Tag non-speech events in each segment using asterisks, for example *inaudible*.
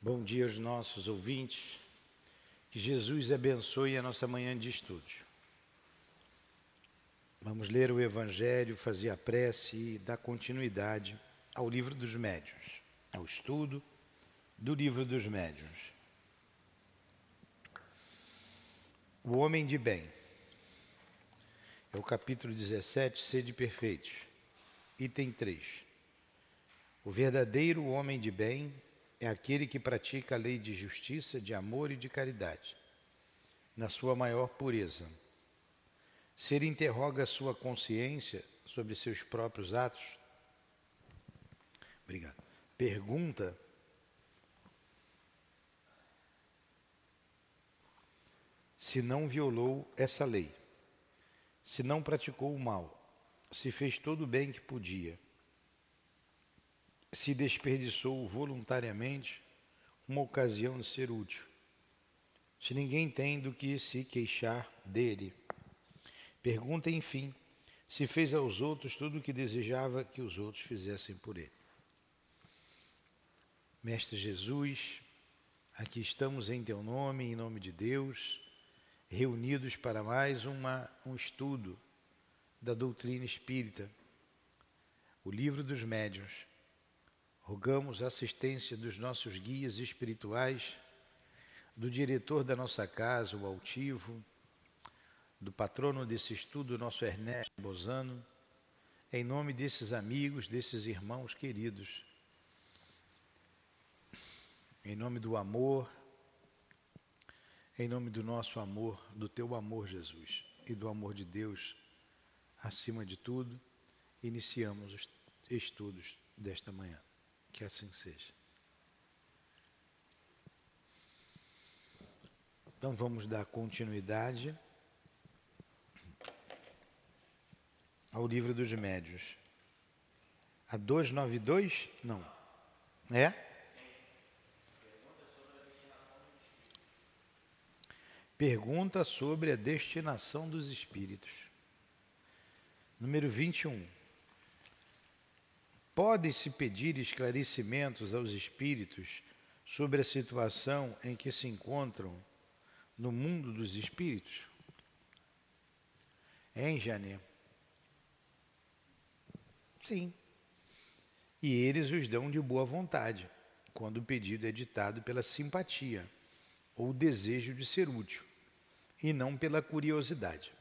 Bom dia aos nossos ouvintes. Que Jesus abençoe a nossa manhã de estudos. Vamos ler o Evangelho, fazer a prece e dar continuidade ao livro dos médiuns, ao estudo do livro dos médiuns. O homem de bem. É o capítulo 17, Sede Perfeitos. Item 3. O verdadeiro homem de bem é aquele que pratica a lei de justiça, de amor e de caridade, na sua maior pureza. Se ele interroga a sua consciência sobre seus próprios atos, obrigado, pergunta se não violou essa lei, se não praticou o mal, se fez todo o bem que podia se desperdiçou voluntariamente uma ocasião de ser útil. Se ninguém tem do que se queixar dele. Pergunta, enfim, se fez aos outros tudo o que desejava que os outros fizessem por ele. Mestre Jesus, aqui estamos em teu nome, em nome de Deus, reunidos para mais uma, um estudo da doutrina espírita, o livro dos médiuns Rogamos a assistência dos nossos guias espirituais, do diretor da nossa casa, o Altivo, do patrono desse estudo, nosso Ernesto Bozano, em nome desses amigos, desses irmãos queridos, em nome do amor, em nome do nosso amor, do teu amor, Jesus, e do amor de Deus, acima de tudo, iniciamos os estudos desta manhã. Que assim seja. Então vamos dar continuidade ao livro dos médios. A 292? Não. É? Pergunta sobre a destinação dos espíritos. Número 21. Pode-se pedir esclarecimentos aos espíritos sobre a situação em que se encontram no mundo dos espíritos? Em Jané? Sim. E eles os dão de boa vontade, quando o pedido é ditado pela simpatia ou desejo de ser útil, e não pela curiosidade.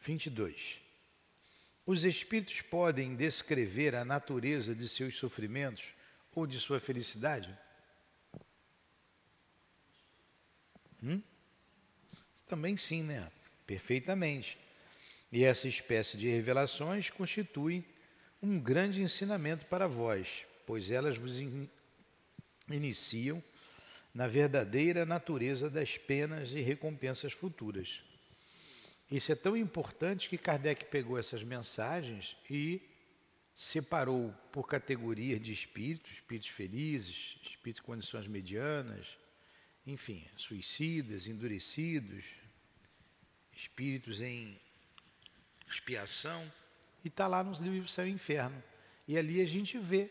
22. Os espíritos podem descrever a natureza de seus sofrimentos ou de sua felicidade? Hum? Também sim, né? Perfeitamente. E essa espécie de revelações constitui um grande ensinamento para vós, pois elas vos in iniciam na verdadeira natureza das penas e recompensas futuras. Isso é tão importante que Kardec pegou essas mensagens e separou por categorias de espíritos, espíritos felizes, espíritos em condições medianas, enfim, suicidas, endurecidos, espíritos em expiação, e está lá nos livros Céu e Inferno. E ali a gente vê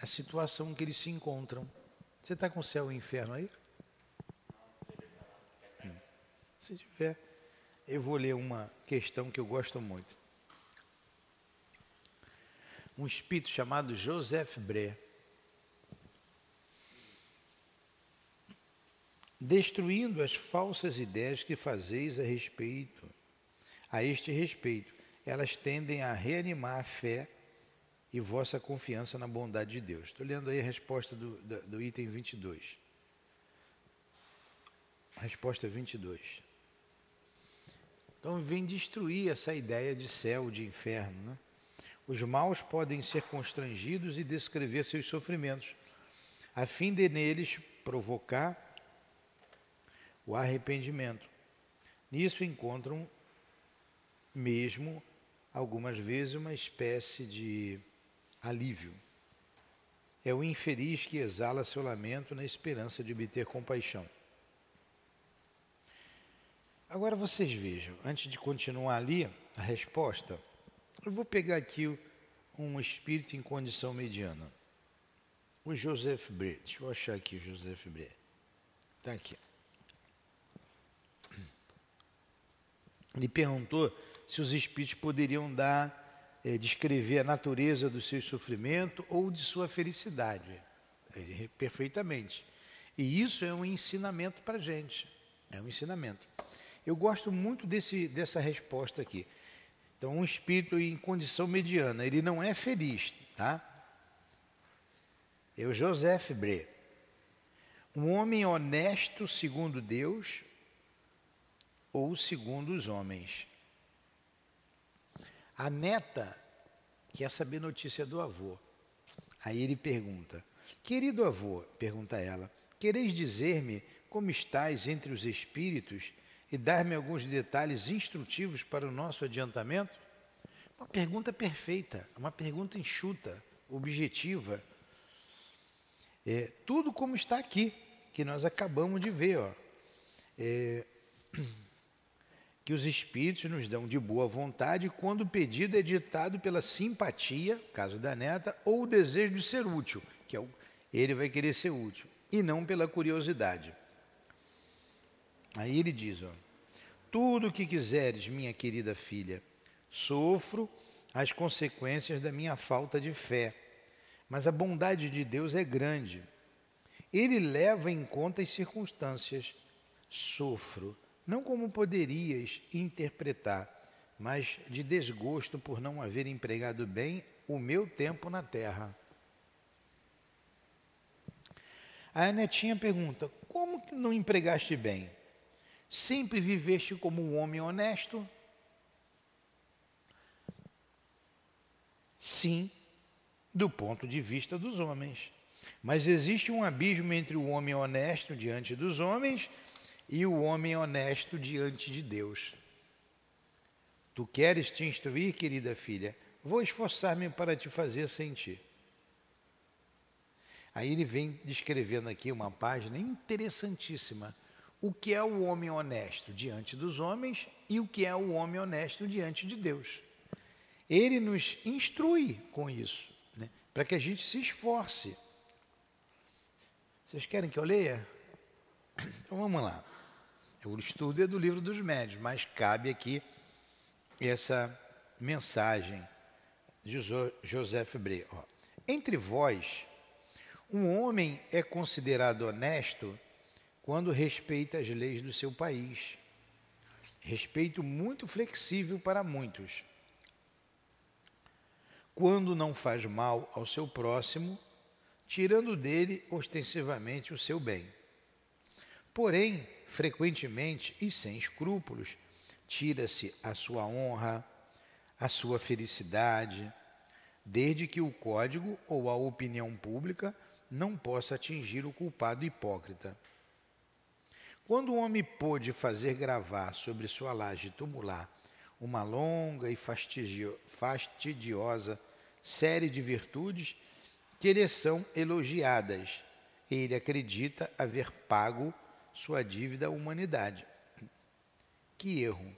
a situação que eles se encontram. Você está com céu e inferno aí? Hum. Se tiver eu vou ler uma questão que eu gosto muito. Um espírito chamado Joseph Bré. Destruindo as falsas ideias que fazeis a respeito, a este respeito, elas tendem a reanimar a fé e vossa confiança na bondade de Deus. Estou lendo aí a resposta do, do, do item 22. Resposta 22. Então vem destruir essa ideia de céu, de inferno. Né? Os maus podem ser constrangidos e descrever seus sofrimentos, a fim de neles provocar o arrependimento. Nisso encontram mesmo, algumas vezes, uma espécie de alívio. É o infeliz que exala seu lamento na esperança de obter compaixão. Agora vocês vejam, antes de continuar ali a resposta, eu vou pegar aqui um espírito em condição mediana. o Joseph Bré. Deixa eu achar aqui o Joseph Bré. Está aqui. Ele perguntou se os espíritos poderiam dar, é, descrever a natureza do seu sofrimento ou de sua felicidade. Perfeitamente. E isso é um ensinamento para a gente. É um ensinamento. Eu gosto muito desse, dessa resposta aqui. Então, um espírito em condição mediana, ele não é feliz, tá? É o Joseph Bré. Um homem honesto segundo Deus ou segundo os homens. A neta quer saber notícia do avô. Aí ele pergunta: Querido avô, pergunta ela, quereis dizer-me como estais entre os espíritos e dar-me alguns detalhes instrutivos para o nosso adiantamento? Uma pergunta perfeita, uma pergunta enxuta, objetiva. É, tudo como está aqui, que nós acabamos de ver. Ó. É, *clears throat* que os espíritos nos dão de boa vontade quando o pedido é ditado pela simpatia, caso da neta, ou o desejo de ser útil, que é o, ele vai querer ser útil, e não pela curiosidade. Aí ele diz, ó, tudo o que quiseres, minha querida filha, sofro as consequências da minha falta de fé, mas a bondade de Deus é grande. Ele leva em conta as circunstâncias. Sofro, não como poderias interpretar, mas de desgosto por não haver empregado bem o meu tempo na terra. A netinha pergunta: Como que não empregaste bem? Sempre viveste como um homem honesto? Sim, do ponto de vista dos homens. Mas existe um abismo entre o homem honesto diante dos homens e o homem honesto diante de Deus. Tu queres te instruir, querida filha? Vou esforçar-me para te fazer sentir. Aí ele vem descrevendo aqui uma página interessantíssima o que é o homem honesto diante dos homens e o que é o homem honesto diante de Deus. Ele nos instrui com isso, né, para que a gente se esforce. Vocês querem que eu leia? *coughs* Então vamos lá. O estudo é do livro dos médios, mas cabe aqui essa mensagem de José Bré. Entre vós, um homem é considerado honesto quando respeita as leis do seu país. Respeito muito flexível para muitos. Quando não faz mal ao seu próximo, tirando dele ostensivamente o seu bem. Porém, frequentemente e sem escrúpulos, tira-se a sua honra, a sua felicidade, desde que o código ou a opinião pública não possa atingir o culpado hipócrita. Quando o homem pôde fazer gravar sobre sua laje tumular uma longa e fastidiosa série de virtudes que lhe são elogiadas, ele acredita haver pago sua dívida à humanidade. Que erro!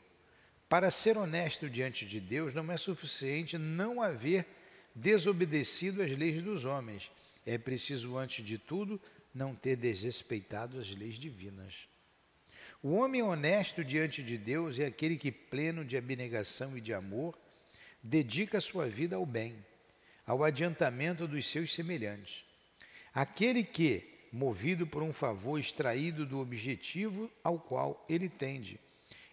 Para ser honesto diante de Deus, não é suficiente não haver desobedecido às leis dos homens. É preciso, antes de tudo, não ter desrespeitado as leis divinas. O homem honesto diante de Deus é aquele que, pleno de abnegação e de amor, dedica sua vida ao bem, ao adiantamento dos seus semelhantes. Aquele que, movido por um favor extraído do objetivo ao qual ele tende,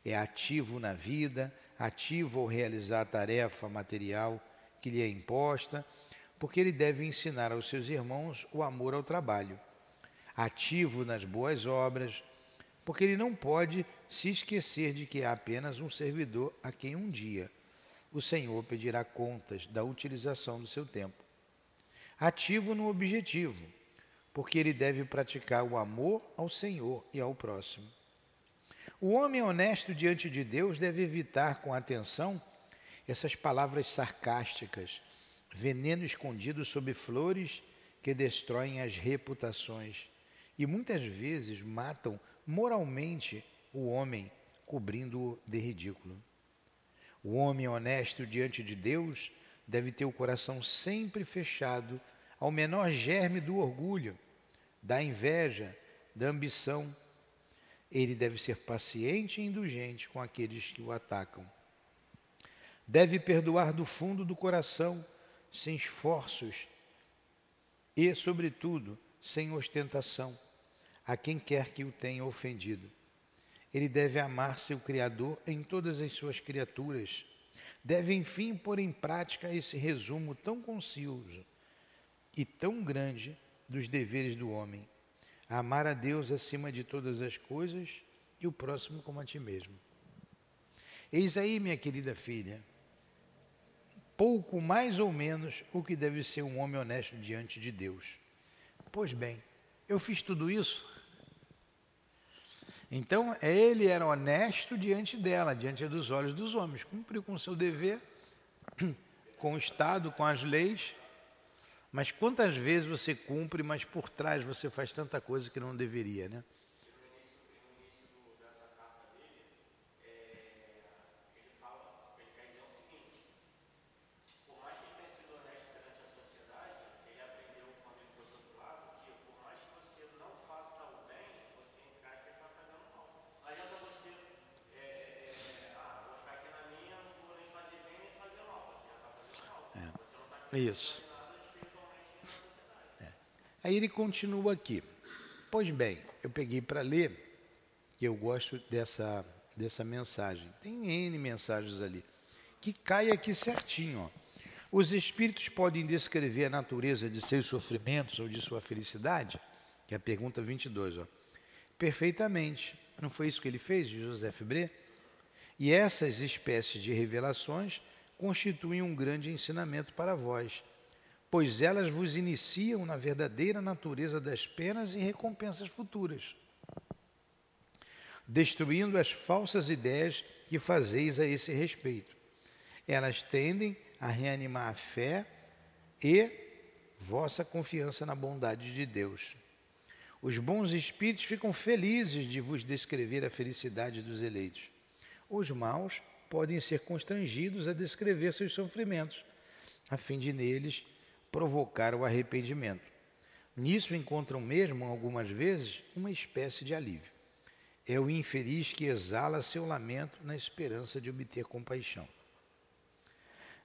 é ativo na vida, ativo ao realizar a tarefa material que lhe é imposta, porque ele deve ensinar aos seus irmãos o amor ao trabalho. Ativo nas boas obras, porque ele não pode se esquecer de que há apenas um servidor a quem um dia o Senhor pedirá contas da utilização do seu tempo. Ativo no objetivo, porque ele deve praticar o amor ao Senhor e ao próximo. O homem honesto diante de Deus deve evitar com atenção essas palavras sarcásticas, veneno escondido sob flores que destroem as reputações e muitas vezes matam moralmente o homem, cobrindo-o de ridículo. O homem honesto diante de Deus deve ter o coração sempre fechado ao menor germe do orgulho, da inveja, da ambição. Ele deve ser paciente e indulgente com aqueles que o atacam. Deve perdoar do fundo do coração, sem esforços e, sobretudo, sem ostentação, a quem quer que o tenha ofendido. Ele deve amar seu Criador em todas as suas criaturas. Deve, enfim, pôr em prática esse resumo tão conciso e tão grande dos deveres do homem: amar a Deus acima de todas as coisas e o próximo como a ti mesmo. Eis aí, minha querida filha, pouco mais ou menos o que deve ser um homem honesto diante de Deus. Pois bem, eu fiz tudo isso. Então, ele era honesto diante dela, diante dos olhos dos homens, cumpriu com o seu dever, *clears throat* com o Estado, com as leis. Mas quantas vezes você cumpre, mas por trás você faz tanta coisa que não deveria, né? Isso. É. Aí ele continua aqui. Pois bem, eu peguei para ler, que eu gosto dessa, dessa mensagem. Tem N mensagens ali. Que cai aqui certinho. Ó. Os espíritos podem descrever a natureza de seus sofrimentos ou de sua felicidade? Que é a pergunta 22. Ó. Perfeitamente. Não foi isso que ele fez, José Bré? E essas espécies de revelações constituem um grande ensinamento para vós, pois elas vos iniciam na verdadeira natureza das penas e recompensas futuras, destruindo as falsas ideias que fazeis a esse respeito. Elas tendem a reanimar a fé e vossa confiança na bondade de Deus. Os bons espíritos ficam felizes de vos descrever a felicidade dos eleitos. Os maus podem ser constrangidos a descrever seus sofrimentos, a fim de neles provocar o arrependimento. Nisso encontram mesmo, algumas vezes, uma espécie de alívio. É o infeliz que exala seu lamento na esperança de obter compaixão.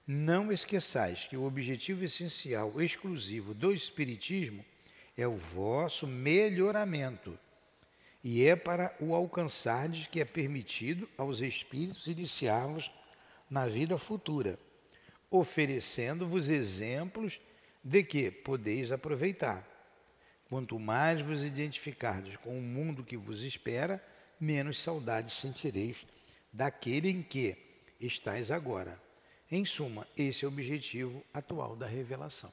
Não esqueçais que o objetivo essencial, exclusivo do Espiritismo é o vosso melhoramento e é para o alcançardes que é permitido aos espíritos iniciar-vos na vida futura, oferecendo-vos exemplos de que podeis aproveitar. Quanto mais vos identificardes com o mundo que vos espera, menos saudade sentireis daquele em que estáis agora. Em suma, esse é o objetivo atual da revelação.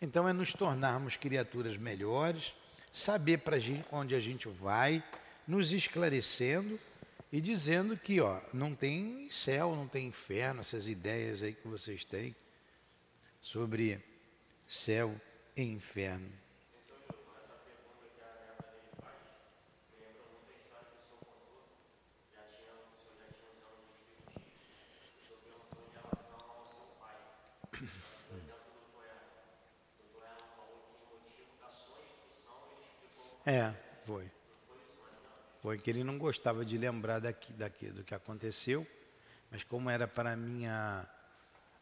Então, é nos tornarmos criaturas melhores saber para onde a gente vai, nos esclarecendo e dizendo que ó, não tem céu, não tem inferno, essas ideias aí que vocês têm sobre céu e inferno. É, foi. Foi que ele não gostava de lembrar daqui, daqui, do que aconteceu, mas como era para a minha,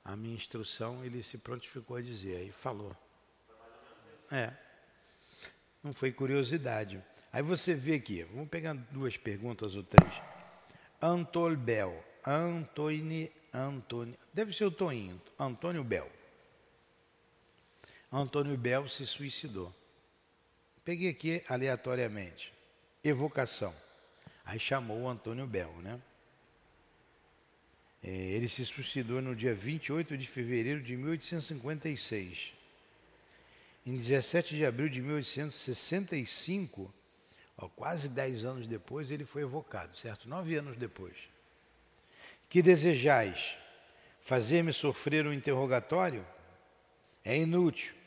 a minha instrução, ele se prontificou a dizer, aí falou. É. Não foi curiosidade. Aí você vê aqui, vamos pegar duas perguntas ou três. Antônio Bel. Antônio, Antônio, deve ser o Toninho, Antônio Bel. Antônio Bel se suicidou. Peguei aqui aleatoriamente. Evocação. Aí chamou o Antônio Bel, né? É, ele se suicidou no dia 28 de fevereiro de 1856. Em 17 de abril de 1865, ó, quase 10 anos depois, ele foi evocado, certo? Nove anos depois. Que desejais? Fazer-me sofrer um interrogatório? É inútil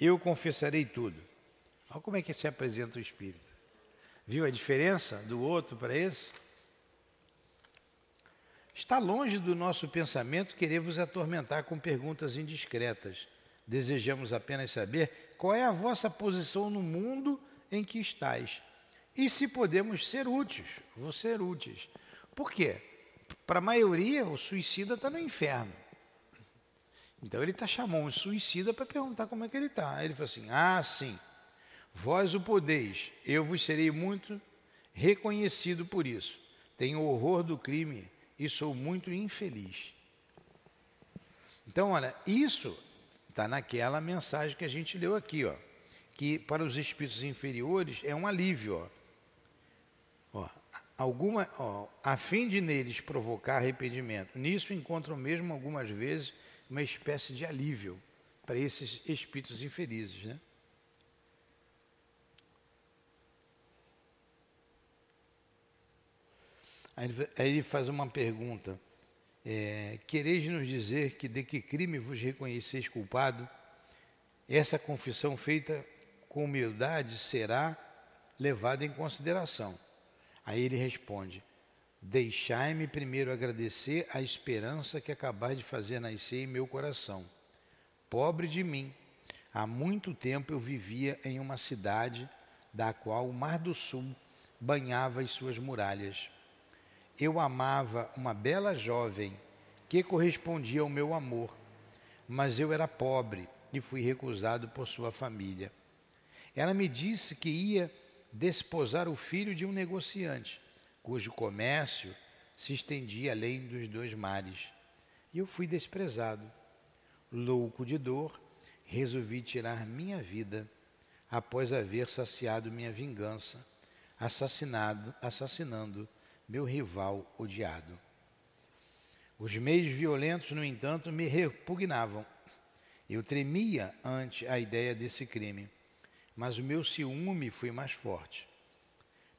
eu confessarei tudo. Olha como é que se apresenta o Espírito. Viu a diferença do outro para esse? Está longe do nosso pensamento querer vos atormentar com perguntas indiscretas. Desejamos apenas saber qual é a vossa posição no mundo em que estáis e se podemos ser úteis. Vou ser úteis. Por quê? Para a maioria, o suicida está no inferno. Então ele está chamando um suicida para perguntar como é que ele está. Ele falou assim: Ah, sim, vós o podeis, eu vos serei muito reconhecido por isso. Tenho horror do crime e sou muito infeliz. Então, olha, isso está naquela mensagem que a gente leu aqui, ó, que para os espíritos inferiores é um alívio, ó. ó alguma, ó, a fim de neles provocar arrependimento. Nisso encontram mesmo algumas vezes uma espécie de alívio para esses espíritos infelizes, né? Aí ele faz uma pergunta: é, Quereis nos dizer que de que crime vos reconheceis culpado? Essa confissão feita com humildade será levada em consideração. Aí ele responde: Deixai-me primeiro agradecer a esperança que acabais de fazer nascer em meu coração. Pobre de mim, há muito tempo eu vivia em uma cidade da qual o Mar do Sul banhava as suas muralhas. Eu amava uma bela jovem que correspondia ao meu amor, mas eu era pobre e fui recusado por sua família. Ela me disse que ia desposar o filho de um negociante cujo comércio se estendia além dos dois mares. E eu fui desprezado. Louco de dor, resolvi tirar minha vida após haver saciado minha vingança, assassinado, assassinando meu rival odiado. Os meios violentos, no entanto, me repugnavam. Eu tremia ante a ideia desse crime, mas o meu ciúme foi mais forte.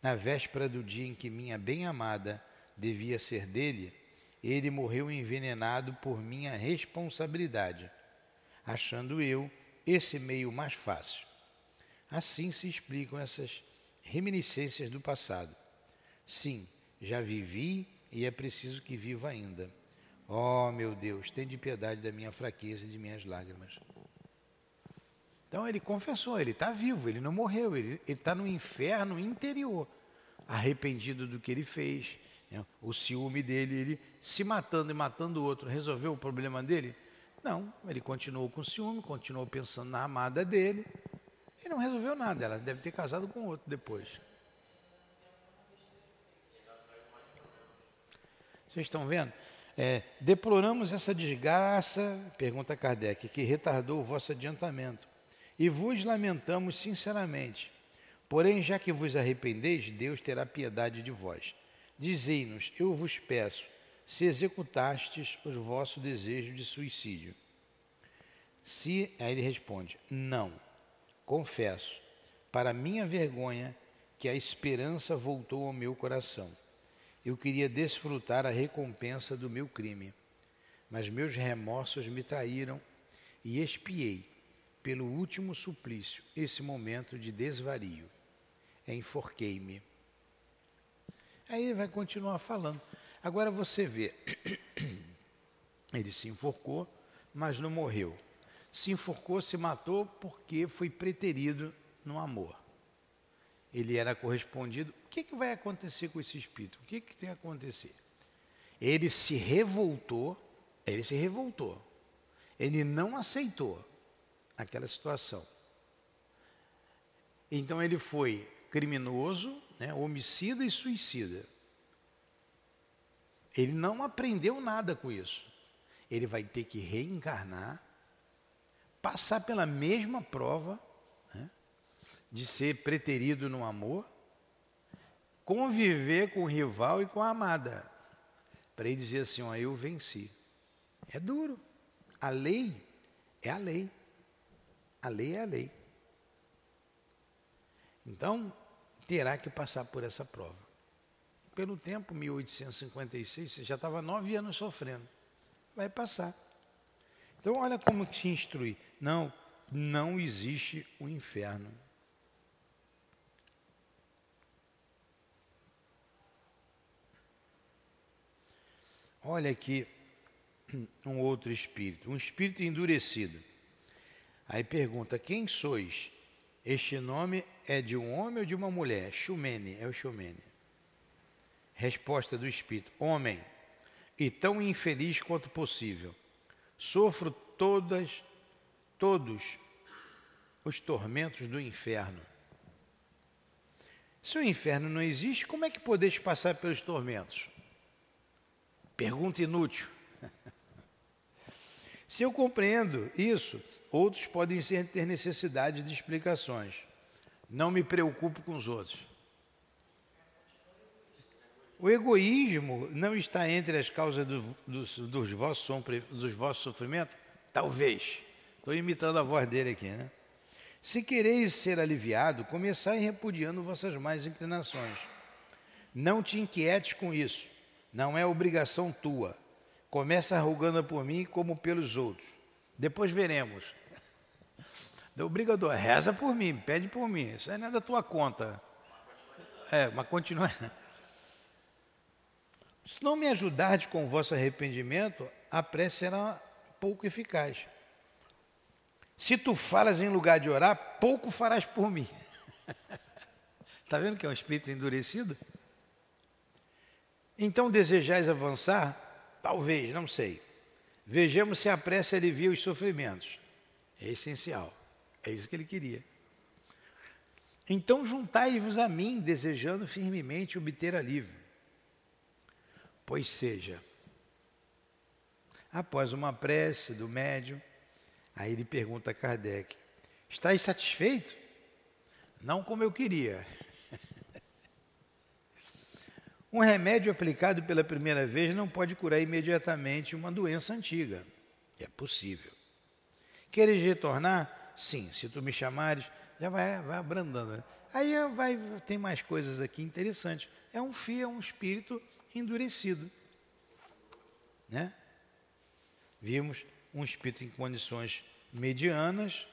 Na véspera do dia em que minha bem-amada devia ser dele, ele morreu envenenado por minha responsabilidade, achando eu esse meio mais fácil. Assim se explicam essas reminiscências do passado. Sim, já vivi e é preciso que viva ainda. Oh, meu Deus, tem de piedade da minha fraqueza e de minhas lágrimas. Então ele confessou, ele está vivo, ele não morreu, ele está no inferno interior, arrependido do que ele fez. Né? O ciúme dele, ele se matando e matando o outro, resolveu o problema dele? Não, ele continuou com ciúme, continuou pensando na amada dele e não resolveu nada. Ela deve ter casado com outro depois. Vocês estão vendo? É, deploramos essa desgraça, pergunta Kardec, que retardou o vosso adiantamento e vos lamentamos sinceramente. Porém, já que vos arrependeis, Deus terá piedade de vós. Dizei-nos, eu vos peço, se executastes os vosso desejo de suicídio. Se, aí ele responde, não, confesso, para minha vergonha, que a esperança voltou ao meu coração. Eu queria desfrutar a recompensa do meu crime, mas meus remorsos me traíram e expiei pelo último suplício, esse momento de desvario. Enforquei-me. Aí ele vai continuar falando. Agora você vê, *clears throat* ele se enforcou, mas não morreu. Se enforcou, se matou porque foi preterido no amor. Ele era correspondido. O que, que vai acontecer com esse espírito? O que, que tem a acontecer? Ele se revoltou, ele se revoltou. Ele não aceitou aquela situação. Então ele foi criminoso, né, homicida e suicida. Ele não aprendeu nada com isso. Ele vai ter que reencarnar, passar pela mesma prova né, de ser preterido no amor, conviver com o rival e com a amada, para ele dizer assim: ó, eu venci. É duro. A lei é a lei. A lei é a lei. Então, terá que passar por essa prova. Pelo tempo, 1856, você já estava nove anos sofrendo. Vai passar. Então, olha como se instrui. Não, não existe o inferno. Olha aqui um outro espírito, um espírito endurecido. Aí pergunta: Quem sois? Este nome é de um homem ou de uma mulher? Xumene, é o Xumene. Resposta do espírito: Homem, e tão infeliz quanto possível. Sofro todas, todos os tormentos do inferno. Se o inferno não existe, como é que podeis passar pelos tormentos? Pergunta inútil. *laughs* Se eu compreendo isso, outros podem ter necessidade de explicações. Não me preocupo com os outros. O egoísmo não está entre as causas do, dos, vossos, dos vossos sofrimentos? Talvez. Estou imitando a voz dele aqui, né? Se quereis ser aliviado, começai repudiando vossas más inclinações. Não te inquietes com isso. Não é obrigação tua. Começa rogando por mim como pelos outros. Depois veremos. Do obrigador, reza por mim, pede por mim. Isso aí não é da tua conta. É, mas continua. *laughs* Se não me ajudardes com o vosso arrependimento, a prece será pouco eficaz. Se tu falas em lugar de orar, pouco farás por mim. Está *laughs* vendo que é um espírito endurecido? Então desejais avançar? Talvez, não sei. Vejamos se a prece alivia os sofrimentos. É essencial. É isso que ele queria. Então juntai-vos a mim, desejando firmemente obter alívio. Pois seja, após uma prece do médium, Aí ele pergunta a Kardec: Estás satisfeito? Não como eu queria. *laughs* Um remédio aplicado pela primeira vez não pode curar imediatamente uma doença antiga. É possível. Queres retornar? Sim, se tu me chamares, já vai, vai abrandando. Né? Aí vai, tem mais coisas aqui interessantes. É um fio, é um espírito endurecido. Né? Vimos um espírito em condições medianas.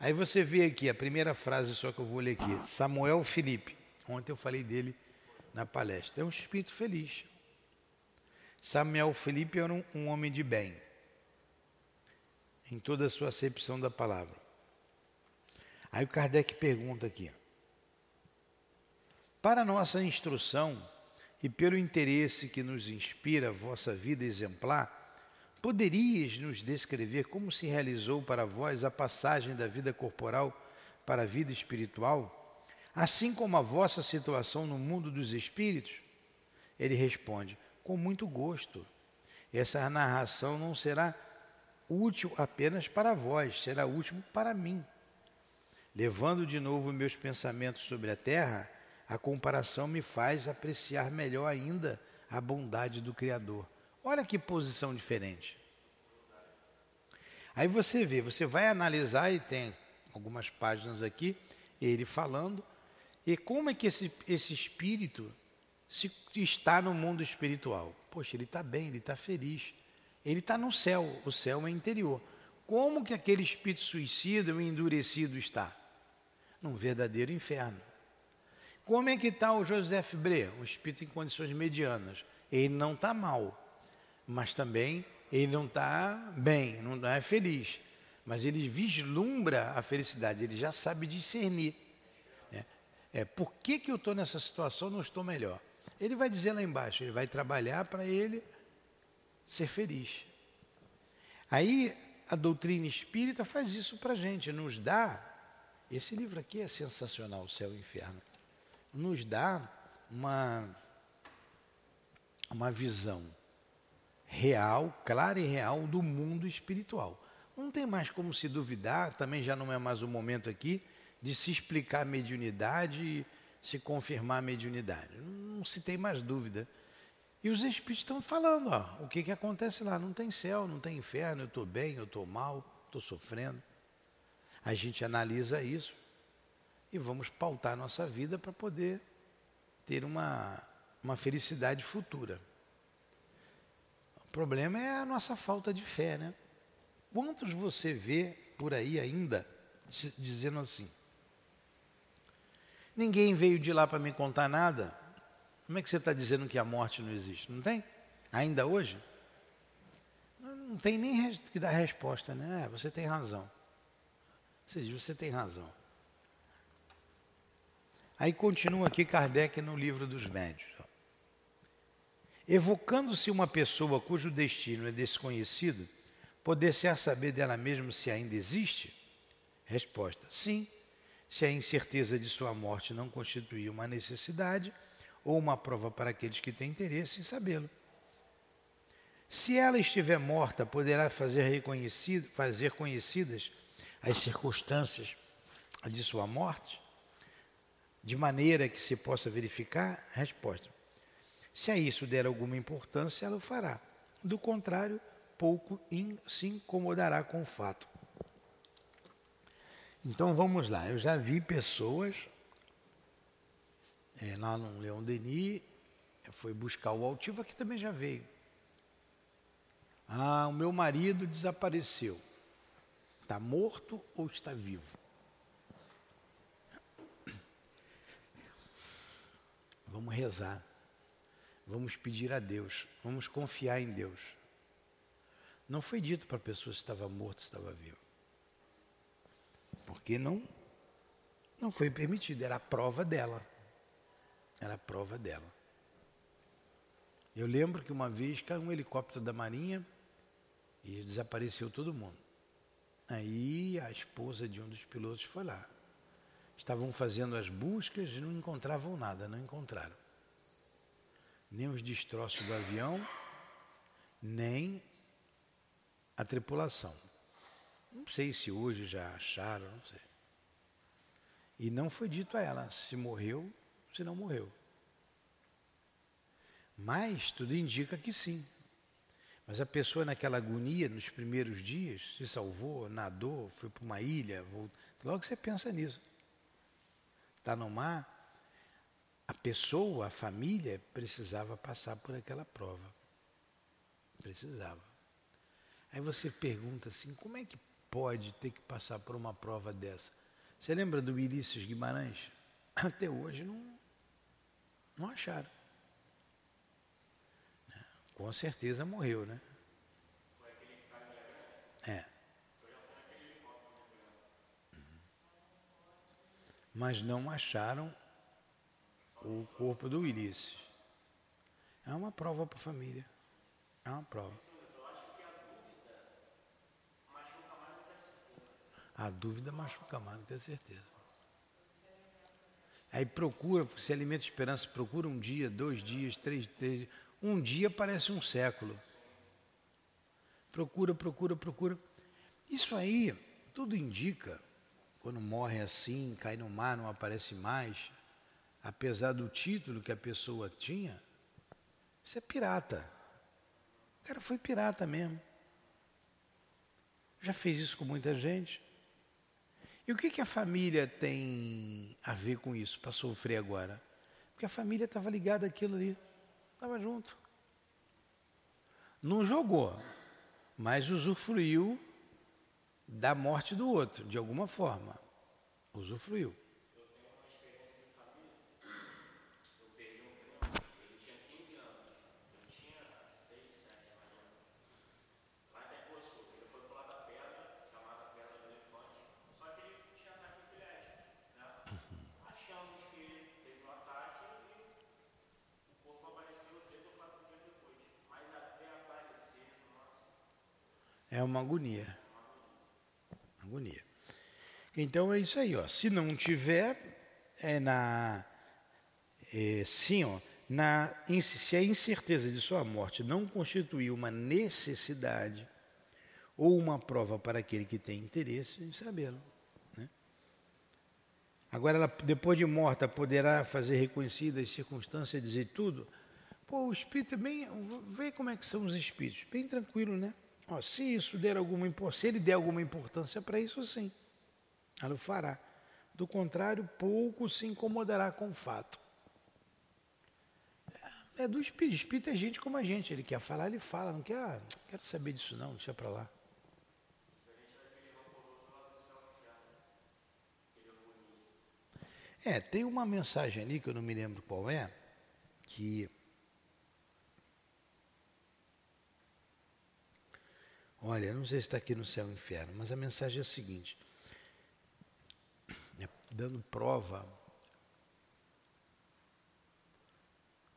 Aí você vê aqui a primeira frase só que eu vou ler aqui. Samuel Felipe. Ontem eu falei dele na palestra. É um espírito feliz. Samuel Felipe era um, um homem de bem. Em toda a sua acepção da palavra. Aí o Kardec pergunta aqui. Para nossa instrução e pelo interesse que nos inspira a vossa vida exemplar, Poderias nos descrever como se realizou para vós a passagem da vida corporal para a vida espiritual, assim como a vossa situação no mundo dos espíritos? Ele responde: Com muito gosto. Essa narração não será útil apenas para vós, será útil para mim. Levando de novo meus pensamentos sobre a terra, a comparação me faz apreciar melhor ainda a bondade do Criador. Olha que posição diferente. Aí você vê, você vai analisar e tem algumas páginas aqui, ele falando, e como é que esse, esse espírito se, está no mundo espiritual? Poxa, ele está bem, ele está feliz. Ele está no céu, o céu é interior. Como que aquele espírito suicida, o endurecido, está? Num verdadeiro inferno. Como é que está o Joseph Bré, um espírito em condições medianas? Ele não está mal, mas também ele não está bem, não é feliz. Mas ele vislumbra a felicidade, ele já sabe discernir. Né? É, por que, que eu estou nessa situação não estou melhor? Ele vai dizer lá embaixo, ele vai trabalhar para ele ser feliz. Aí a doutrina espírita faz isso para a gente, nos dá. Esse livro aqui é sensacional, O Céu e o Inferno. Nos dá uma, uma visão real, clara e real do mundo espiritual. Não tem mais como se duvidar, também já não é mais o momento aqui de se explicar a mediunidade e se confirmar a mediunidade. Não se tem mais dúvida. E os espíritos estão falando, ó, o que, que acontece lá? Não tem céu, não tem inferno, eu estou bem, eu estou mal, estou sofrendo. A gente analisa isso e vamos pautar nossa vida para poder ter uma, uma felicidade futura problema é a nossa falta de fé, né? Quantos você vê por aí ainda dizendo assim? Ninguém veio de lá para me contar nada, Como é que você está dizendo que a morte não existe? Não tem? Ainda hoje? Não tem nem que dar resposta, né? É, você tem razão. Você diz, você tem razão. Aí continua aqui Kardec no livro dos médios. Evocando-se uma pessoa cujo destino é desconhecido, poder-se saber dela mesma se ainda existe? Resposta: sim, se a incerteza de sua morte não constituir uma necessidade ou uma prova para aqueles que têm interesse em sabê-lo. Se ela estiver morta, poderá fazer, reconhecido, fazer conhecidas as circunstâncias de sua morte, de maneira que se possa verificar? Resposta: se a isso der alguma importância, ela o fará. Do contrário, pouco se incomodará com o fato. Então vamos lá, eu já vi pessoas é, lá no Leão Denis, foi buscar o altivo, aqui também já veio. Ah, o meu marido desapareceu. Está morto ou está vivo? Vamos rezar. Vamos pedir a Deus, vamos confiar em Deus. Não foi dito para a pessoa se estava morto, se estava vivo. Porque não, não foi permitido, era a prova dela. Era a prova dela. Eu lembro que uma vez caiu um helicóptero da Marinha e desapareceu todo mundo. Aí a esposa de um dos pilotos foi lá. Estavam fazendo as buscas e não encontravam nada, não encontraram nem os destroços do avião, nem a tripulação. Não sei se hoje já acharam, não sei. E não foi dito a ela se morreu, se não morreu. Mas tudo indica que sim. Mas a pessoa naquela agonia, nos primeiros dias, se salvou, nadou, foi para uma ilha, voltou. logo você pensa nisso. Está no mar, a pessoa, a família, precisava passar por aquela prova. Precisava. Aí você pergunta assim, como é que pode ter que passar por uma prova dessa? Você lembra do Ulisses Guimarães? Até hoje não, não acharam. Com certeza morreu, né? É. Mas não acharam o corpo do Ulisses. É uma prova para a família. É uma prova. A dúvida machuca mais do que a certeza. Aí procura, porque se alimenta de esperança, procura um dia, dois dias, três, três. Um dia parece um século. Procura, procura, procura. Isso aí, tudo indica, quando morre assim, cai no mar, não aparece mais, apesar do título que a pessoa tinha, isso é pirata. O cara foi pirata mesmo. Já fez isso com muita gente. E o que, que a família tem a ver com isso, para sofrer agora? Porque a família estava ligada àquilo ali, estava junto. Não jogou, mas usufruiu da morte do outro, de alguma forma. Usufruiu. Uma agonia. Agonia. Então é isso aí, ó. Se não tiver, é na. É, sim, ó. Na, se a incerteza de sua morte não constituir uma necessidade ou uma prova para aquele que tem interesse em sabê-lo. Né? Agora, ela, depois de morta, poderá fazer reconhecidas as circunstâncias, dizer tudo. Pô, o espírito é bem. Vê como é que são os espíritos. Bem tranquilo, né? Se isso der alguma se ele der alguma importância para isso, sim, ela o fará. Do contrário, pouco se incomodará com o fato. É, é do espírito. Espírito é gente como a gente. Ele quer falar, ele fala. Não quer, ah, não quero saber disso não, deixa para lá. É, tem uma mensagem ali que eu não me lembro qual é, que Olha, não sei se está aqui no céu ou inferno, mas a mensagem é a seguinte: é dando prova.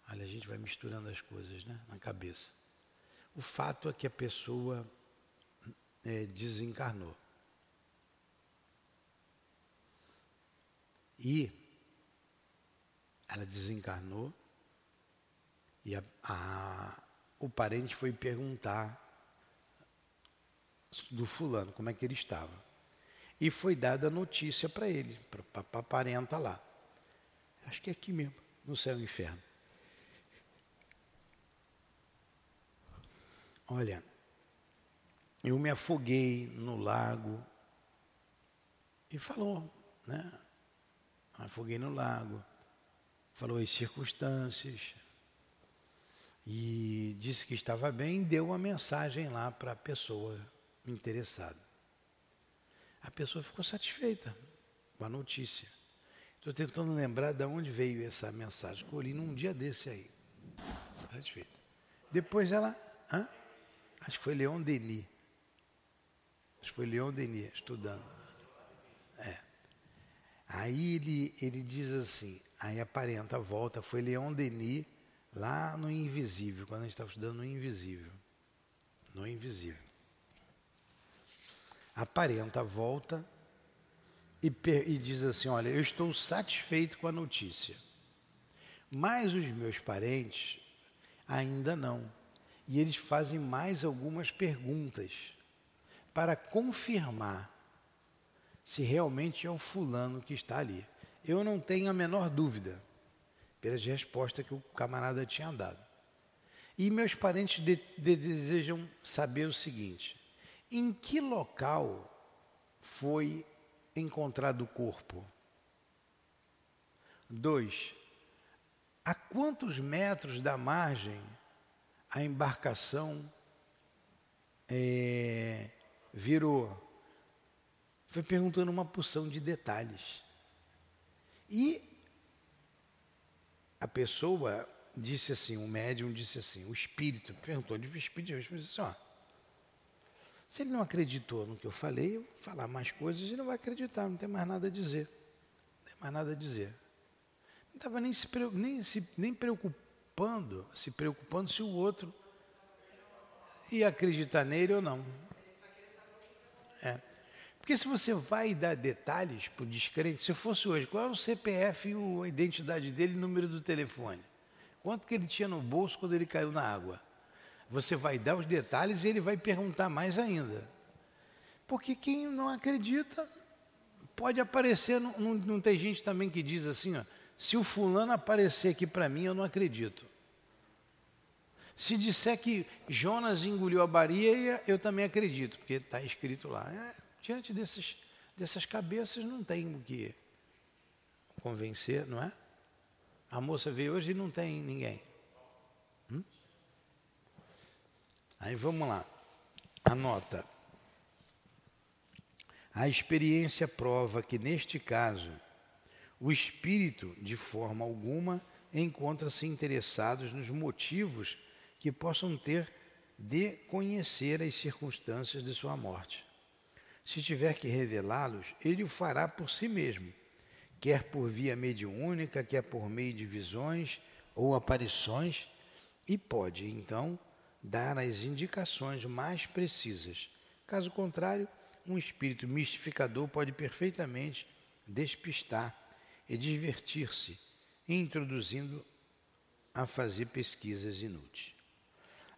Olha, a gente vai misturando as coisas né, na cabeça. O fato é que a pessoa é, desencarnou. E ela desencarnou e a, a, o parente foi perguntar do fulano, como é que ele estava. E foi dada a notícia para ele, para a parenta lá. Acho que é aqui mesmo, no céu e inferno. Olha, eu me afoguei no lago e falou, né? Afoguei no lago, falou as circunstâncias e disse que estava bem e deu uma mensagem lá para a pessoa interessado. A pessoa ficou satisfeita com a notícia. Estou tentando lembrar de onde veio essa mensagem. Que eu li num dia desse aí. Satisfeita. Depois ela. Hã? Acho que foi Leon Denis. Acho que foi Leon Denis, estudando. É. Aí ele, ele diz assim, aí aparenta, volta, foi Leon Denis lá no Invisível, quando a gente estava estudando no Invisível. No Invisível aparenta volta e, e diz assim: Olha, eu estou satisfeito com a notícia, mas os meus parentes ainda não. E eles fazem mais algumas perguntas para confirmar se realmente é o fulano que está ali. Eu não tenho a menor dúvida pelas respostas que o camarada tinha dado. E meus parentes de, de, desejam saber o seguinte: em que local foi encontrado o corpo? Dois, a quantos metros da margem a embarcação é, virou? Foi perguntando uma porção de detalhes. E a pessoa disse assim, o médium disse assim, o espírito, perguntou de espírito, o espírito disse assim, ó, se ele não acreditou no que eu falei, eu vou falar mais coisas e não vai acreditar, não tem mais nada a dizer. Não tem mais nada a dizer. Não estava nem se, nem se nem preocupando, se preocupando se o outro ia acreditar nele ou não. É. Porque se você vai dar detalhes para o descrente, se fosse hoje, qual é o CPF, a identidade dele e o número do telefone? Quanto que ele tinha no bolso quando ele caiu na água? Você vai dar os detalhes e ele vai perguntar mais ainda. Porque quem não acredita pode aparecer, não, não, não tem gente também que diz assim, ó, se o fulano aparecer aqui para mim, eu não acredito. Se disser que Jonas engoliu a Baria, eu também acredito, porque está escrito lá. É, diante desses, dessas cabeças não tem o que convencer, não é? A moça veio hoje e não tem ninguém. Hum? Aí vamos lá. Anota. A experiência prova que, neste caso, o espírito, de forma alguma, encontra-se interessado nos motivos que possam ter de conhecer as circunstâncias de sua morte. Se tiver que revelá-los, ele o fará por si mesmo, quer por via mediúnica, quer por meio de visões ou aparições, e pode, então, dar as indicações mais precisas. Caso contrário, um espírito mistificador pode perfeitamente despistar e divertir-se, introduzindo a fazer pesquisas inúteis.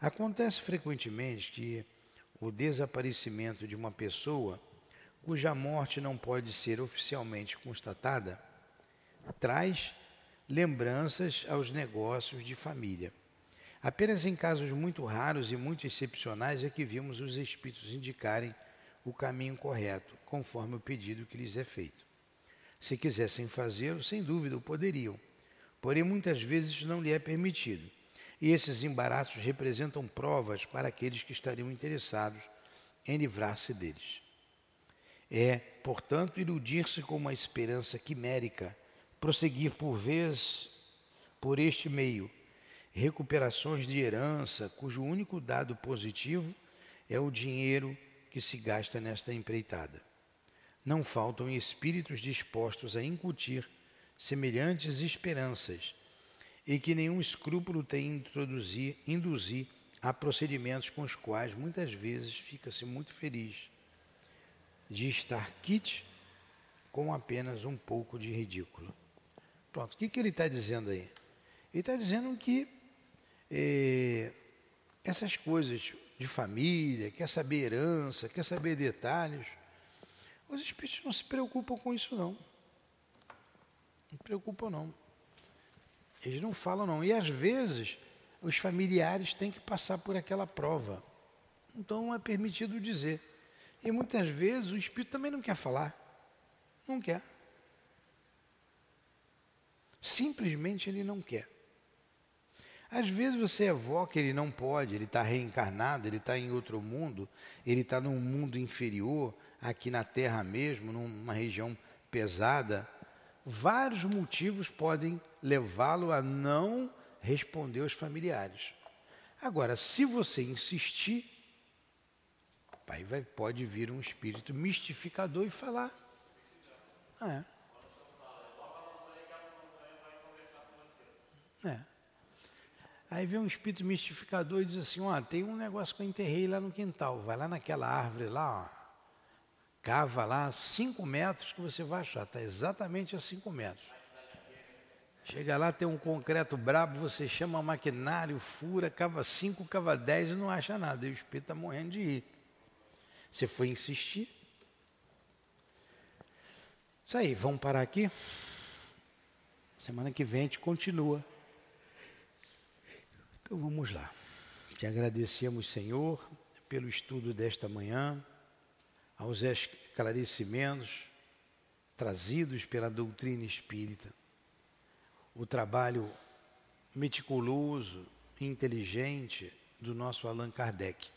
Acontece frequentemente que o desaparecimento de uma pessoa cuja morte não pode ser oficialmente constatada traz lembranças aos negócios de família Apenas em casos muito raros e muito excepcionais é que vimos os espíritos indicarem o caminho correto, conforme o pedido que lhes é feito. Se quisessem fazê-lo, sem dúvida o poderiam, porém muitas vezes não lhe é permitido. E esses embaraços representam provas para aqueles que estariam interessados em livrar-se deles. É, portanto, iludir-se com uma esperança quimérica, prosseguir por vez por este meio, recuperações de herança, cujo único dado positivo é o dinheiro que se gasta nesta empreitada. Não faltam espíritos dispostos a incutir semelhantes esperanças e que nenhum escrúpulo tem em introduzir, induzir a procedimentos com os quais muitas vezes fica-se muito feliz de estar kit com apenas um pouco de ridículo. Pronto, o que, que ele está dizendo aí? Ele está dizendo que eh, essas coisas de família, quer saber herança, quer saber detalhes, os espíritos não se preocupam com isso não. Não se preocupam não. Eles não falam não. E às vezes os familiares têm que passar por aquela prova. Então não é permitido dizer. E muitas vezes o espírito também não quer falar. Não quer. Simplesmente ele não quer. Às vezes você evoca, ele não pode, ele está reencarnado, ele está em outro mundo, ele está num mundo inferior, aqui na Terra mesmo, numa região pesada. Vários motivos podem levá-lo a não responder aos familiares. Agora, se você insistir, pai vai, pode vir um espírito mistificador e falar. É. É. Aí vem um espírito mistificador e diz assim, ó, tem um negócio que eu enterrei lá no quintal, vai lá naquela árvore lá, ó, cava lá cinco metros que você vai achar, está exatamente a cinco metros. Chega lá, tem um concreto brabo, você chama maquinário, fura, cava cinco, cava dez e não acha nada. E o espírito está morrendo de ir. Você foi insistir. Isso aí, vamos parar aqui? Semana que vem a gente continua. Então vamos lá. Te agradecemos, Senhor, pelo estudo desta manhã, aos esclarecimentos trazidos pela doutrina espírita, o trabalho meticuloso e inteligente do nosso Allan Kardec.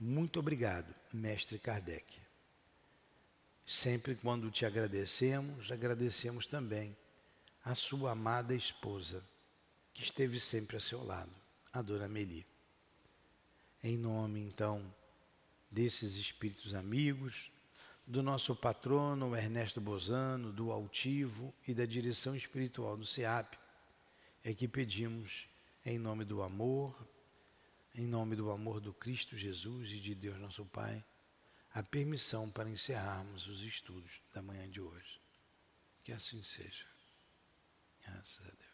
Muito obrigado, mestre Kardec. Sempre quando te agradecemos, agradecemos também a sua amada esposa, que esteve sempre a seu lado a dona Meli. Em nome, então, desses espíritos amigos, do nosso patrono Ernesto Bozano, do Altivo e da direção espiritual do SEAP, é que pedimos, em nome do amor, em nome do amor do Cristo Jesus e de Deus nosso Pai, a permissão para encerrarmos os estudos da manhã de hoje. Que assim seja. Graças a Deus.